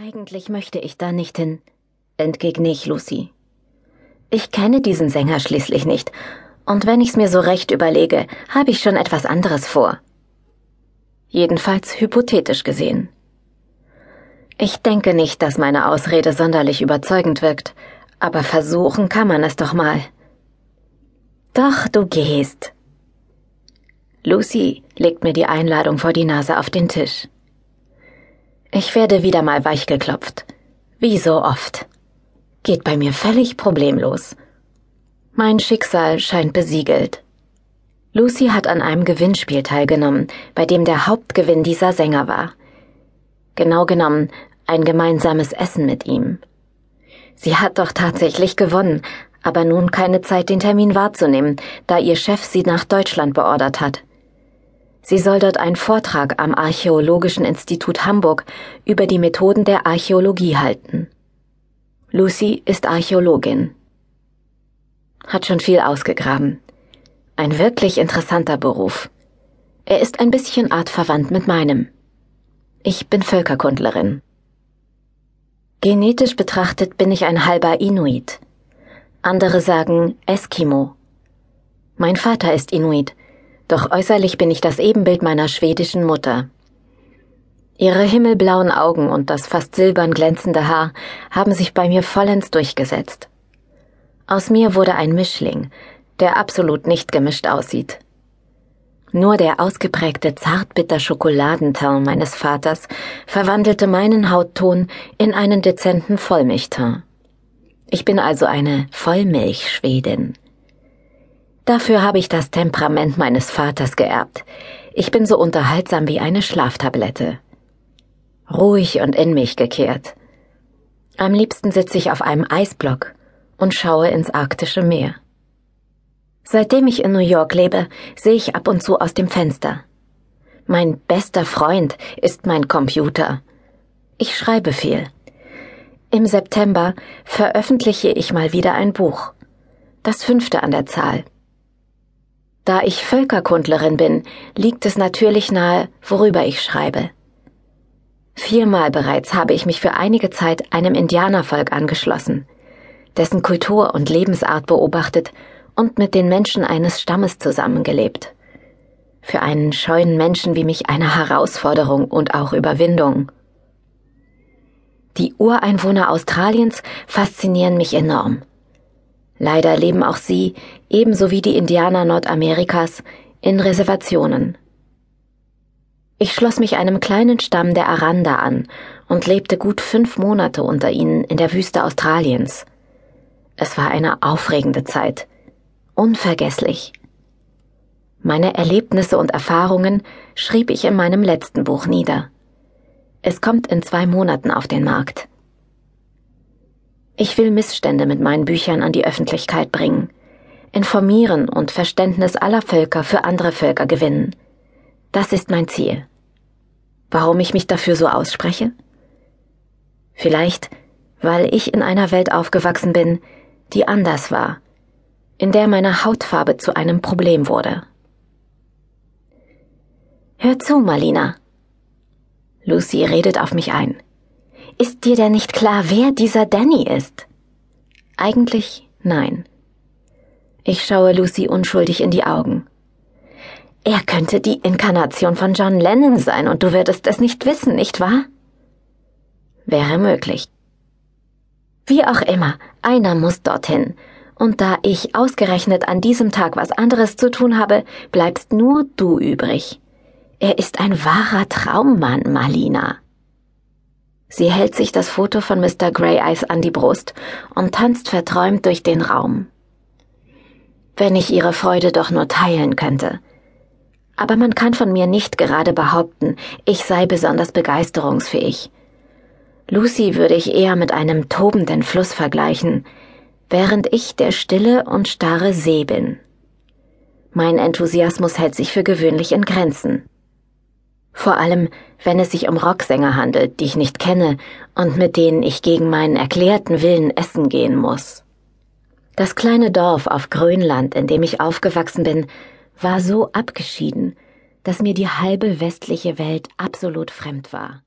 Eigentlich möchte ich da nicht hin, entgegne ich Lucy. Ich kenne diesen Sänger schließlich nicht, und wenn ich's mir so recht überlege, habe ich schon etwas anderes vor. Jedenfalls hypothetisch gesehen. Ich denke nicht, dass meine Ausrede sonderlich überzeugend wirkt, aber versuchen kann man es doch mal. Doch, du gehst. Lucy legt mir die Einladung vor die Nase auf den Tisch. Ich werde wieder mal weich geklopft. Wie so oft. Geht bei mir völlig problemlos. Mein Schicksal scheint besiegelt. Lucy hat an einem Gewinnspiel teilgenommen, bei dem der Hauptgewinn dieser Sänger war. Genau genommen ein gemeinsames Essen mit ihm. Sie hat doch tatsächlich gewonnen, aber nun keine Zeit, den Termin wahrzunehmen, da ihr Chef sie nach Deutschland beordert hat. Sie soll dort einen Vortrag am Archäologischen Institut Hamburg über die Methoden der Archäologie halten. Lucy ist Archäologin hat schon viel ausgegraben. Ein wirklich interessanter Beruf. Er ist ein bisschen artverwandt mit meinem. Ich bin Völkerkundlerin. Genetisch betrachtet bin ich ein halber Inuit. Andere sagen Eskimo. Mein Vater ist Inuit, doch äußerlich bin ich das Ebenbild meiner schwedischen Mutter. Ihre himmelblauen Augen und das fast silbern glänzende Haar haben sich bei mir vollends durchgesetzt. Aus mir wurde ein Mischling, der absolut nicht gemischt aussieht. Nur der ausgeprägte zartbitter Schokoladenteint meines Vaters verwandelte meinen Hautton in einen dezenten Vollmilchteint. Ich bin also eine Vollmilchschwedin. Dafür habe ich das Temperament meines Vaters geerbt. Ich bin so unterhaltsam wie eine Schlaftablette. Ruhig und in mich gekehrt. Am liebsten sitze ich auf einem Eisblock und schaue ins arktische Meer. Seitdem ich in New York lebe, sehe ich ab und zu aus dem Fenster. Mein bester Freund ist mein Computer. Ich schreibe viel. Im September veröffentliche ich mal wieder ein Buch. Das fünfte an der Zahl. Da ich Völkerkundlerin bin, liegt es natürlich nahe, worüber ich schreibe. Viermal bereits habe ich mich für einige Zeit einem Indianervolk angeschlossen dessen Kultur und Lebensart beobachtet und mit den Menschen eines Stammes zusammengelebt. Für einen scheuen Menschen wie mich eine Herausforderung und auch Überwindung. Die Ureinwohner Australiens faszinieren mich enorm. Leider leben auch sie, ebenso wie die Indianer Nordamerikas, in Reservationen. Ich schloss mich einem kleinen Stamm der Aranda an und lebte gut fünf Monate unter ihnen in der Wüste Australiens. Es war eine aufregende Zeit. Unvergesslich. Meine Erlebnisse und Erfahrungen schrieb ich in meinem letzten Buch nieder. Es kommt in zwei Monaten auf den Markt. Ich will Missstände mit meinen Büchern an die Öffentlichkeit bringen, informieren und Verständnis aller Völker für andere Völker gewinnen. Das ist mein Ziel. Warum ich mich dafür so ausspreche? Vielleicht, weil ich in einer Welt aufgewachsen bin, die anders war, in der meine Hautfarbe zu einem Problem wurde. Hör zu, Malina. Lucy redet auf mich ein. Ist dir denn nicht klar, wer dieser Danny ist? Eigentlich nein. Ich schaue Lucy unschuldig in die Augen. Er könnte die Inkarnation von John Lennon sein und du würdest es nicht wissen, nicht wahr? Wäre möglich. Wie auch immer, einer muss dorthin. Und da ich ausgerechnet an diesem Tag was anderes zu tun habe, bleibst nur du übrig. Er ist ein wahrer Traummann, Malina. Sie hält sich das Foto von Mr. Grey Eyes an die Brust und tanzt verträumt durch den Raum. Wenn ich ihre Freude doch nur teilen könnte. Aber man kann von mir nicht gerade behaupten, ich sei besonders begeisterungsfähig. Lucy würde ich eher mit einem tobenden Fluss vergleichen, während ich der stille und starre See bin. Mein Enthusiasmus hält sich für gewöhnlich in Grenzen. Vor allem, wenn es sich um Rocksänger handelt, die ich nicht kenne und mit denen ich gegen meinen erklärten Willen essen gehen muss. Das kleine Dorf auf Grönland, in dem ich aufgewachsen bin, war so abgeschieden, dass mir die halbe westliche Welt absolut fremd war.